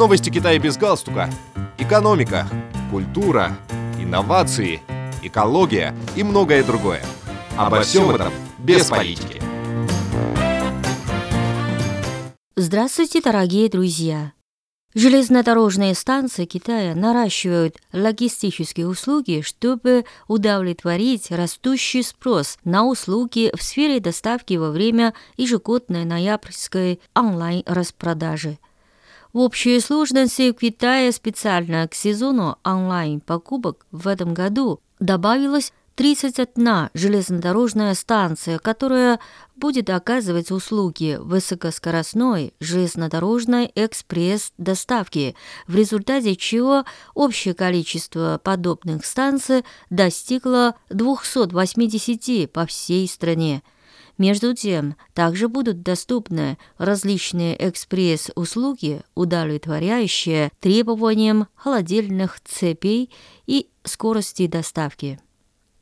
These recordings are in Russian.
Новости Китая без галстука. Экономика, культура, инновации, экология и многое другое. Обо всем этом без политики. Здравствуйте, дорогие друзья! Железнодорожные станции Китая наращивают логистические услуги, чтобы удовлетворить растущий спрос на услуги в сфере доставки во время ежегодной ноябрьской онлайн-распродажи. В общей сложности в Китае специально к сезону онлайн-покупок в этом году добавилось 31 железнодорожная станция, которая будет оказывать услуги высокоскоростной железнодорожной экспресс-доставки, в результате чего общее количество подобных станций достигло 280 по всей стране. Между тем, также будут доступны различные экспресс-услуги, удовлетворяющие требованиям холодильных цепей и скорости доставки.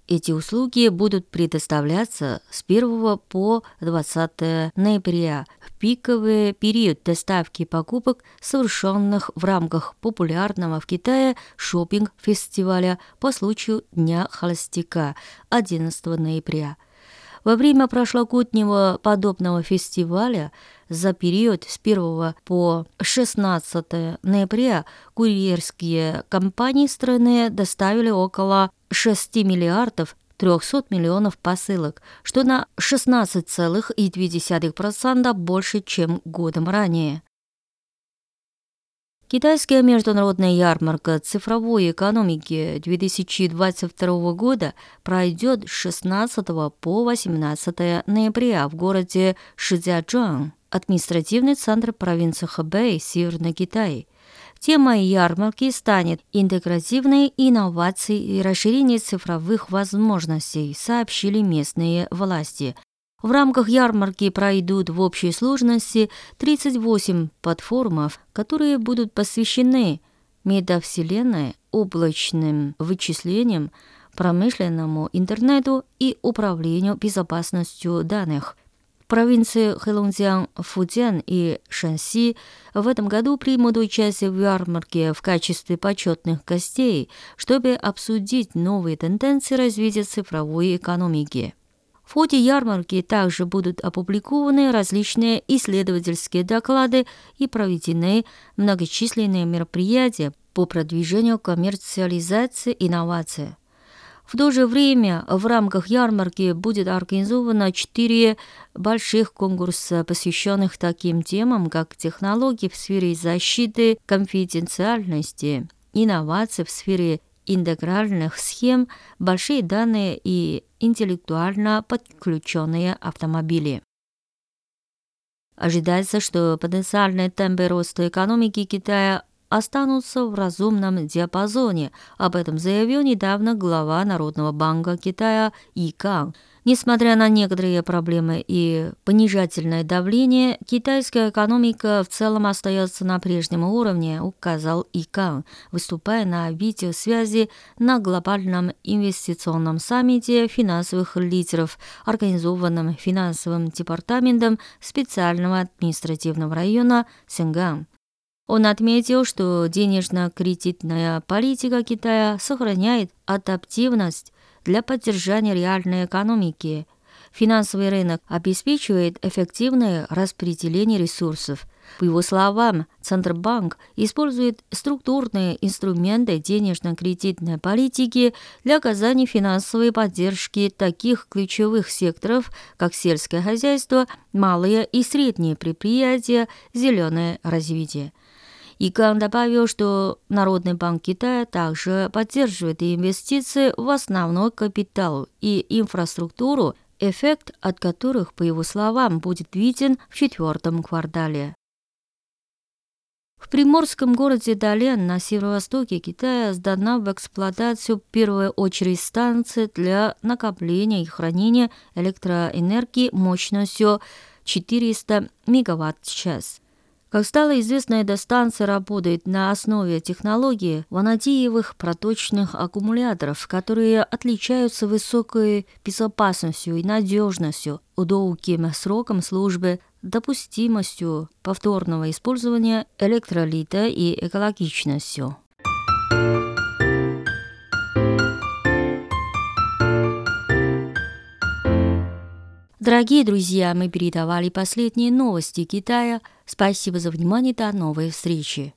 Эти услуги будут предоставляться с 1 по 20 ноября в пиковый период доставки покупок, совершенных в рамках популярного в Китае шопинг-фестиваля по случаю Дня холостяка 11 ноября. Во время прошлогоднего подобного фестиваля за период с 1 по 16 ноября курьерские компании страны доставили около 6 миллиардов 300 миллионов посылок, что на 16,2% больше, чем годом ранее. Китайская международная ярмарка цифровой экономики 2022 года пройдет с 16 по 18 ноября в городе Шицзячжуан, административный центр провинции Хэбэй, Северный Китай – Темой ярмарки станет интегративные инновации и расширение цифровых возможностей, сообщили местные власти. В рамках ярмарки пройдут в общей сложности 38 платформов, которые будут посвящены метавселенной, облачным вычислениям, промышленному интернету и управлению безопасностью данных – провинции Хэлунцзян, Фудзян и Шанси в этом году примут участие в ярмарке в качестве почетных гостей, чтобы обсудить новые тенденции развития цифровой экономики. В ходе ярмарки также будут опубликованы различные исследовательские доклады и проведены многочисленные мероприятия по продвижению коммерциализации инноваций. В то же время в рамках ярмарки будет организовано четыре больших конкурса, посвященных таким темам, как технологии в сфере защиты конфиденциальности, инновации в сфере интегральных схем, большие данные и интеллектуально подключенные автомобили. Ожидается, что потенциальные темпы роста экономики Китая останутся в разумном диапазоне. Об этом заявил недавно глава Народного банка Китая И Канг. Несмотря на некоторые проблемы и понижательное давление, китайская экономика в целом остается на прежнем уровне, указал Икан, выступая на видеосвязи на глобальном инвестиционном саммите финансовых лидеров, организованном финансовым департаментом специального административного района Синган. Он отметил, что денежно-кредитная политика Китая сохраняет адаптивность для поддержания реальной экономики. Финансовый рынок обеспечивает эффективное распределение ресурсов. По его словам, Центробанк использует структурные инструменты денежно-кредитной политики для оказания финансовой поддержки таких ключевых секторов, как сельское хозяйство, малые и средние предприятия, зеленое развитие. Иган добавил, что Народный банк Китая также поддерживает инвестиции в основной капитал и инфраструктуру, эффект от которых, по его словам, будет виден в четвертом квартале. В приморском городе Дален на северо-востоке Китая сдана в эксплуатацию в первую очередь станция для накопления и хранения электроэнергии мощностью 400 мегаватт в час – Как стало известно, эта станция работает на основе технологии ванадиевых проточных аккумуляторов, которые отличаются высокой безопасностью и надежностью, долгим сроком службы, допустимостью повторного использования электролита и экологичностью. Дорогие друзья, мы передавали последние новости Китая. Спасибо за внимание, до новой встречи.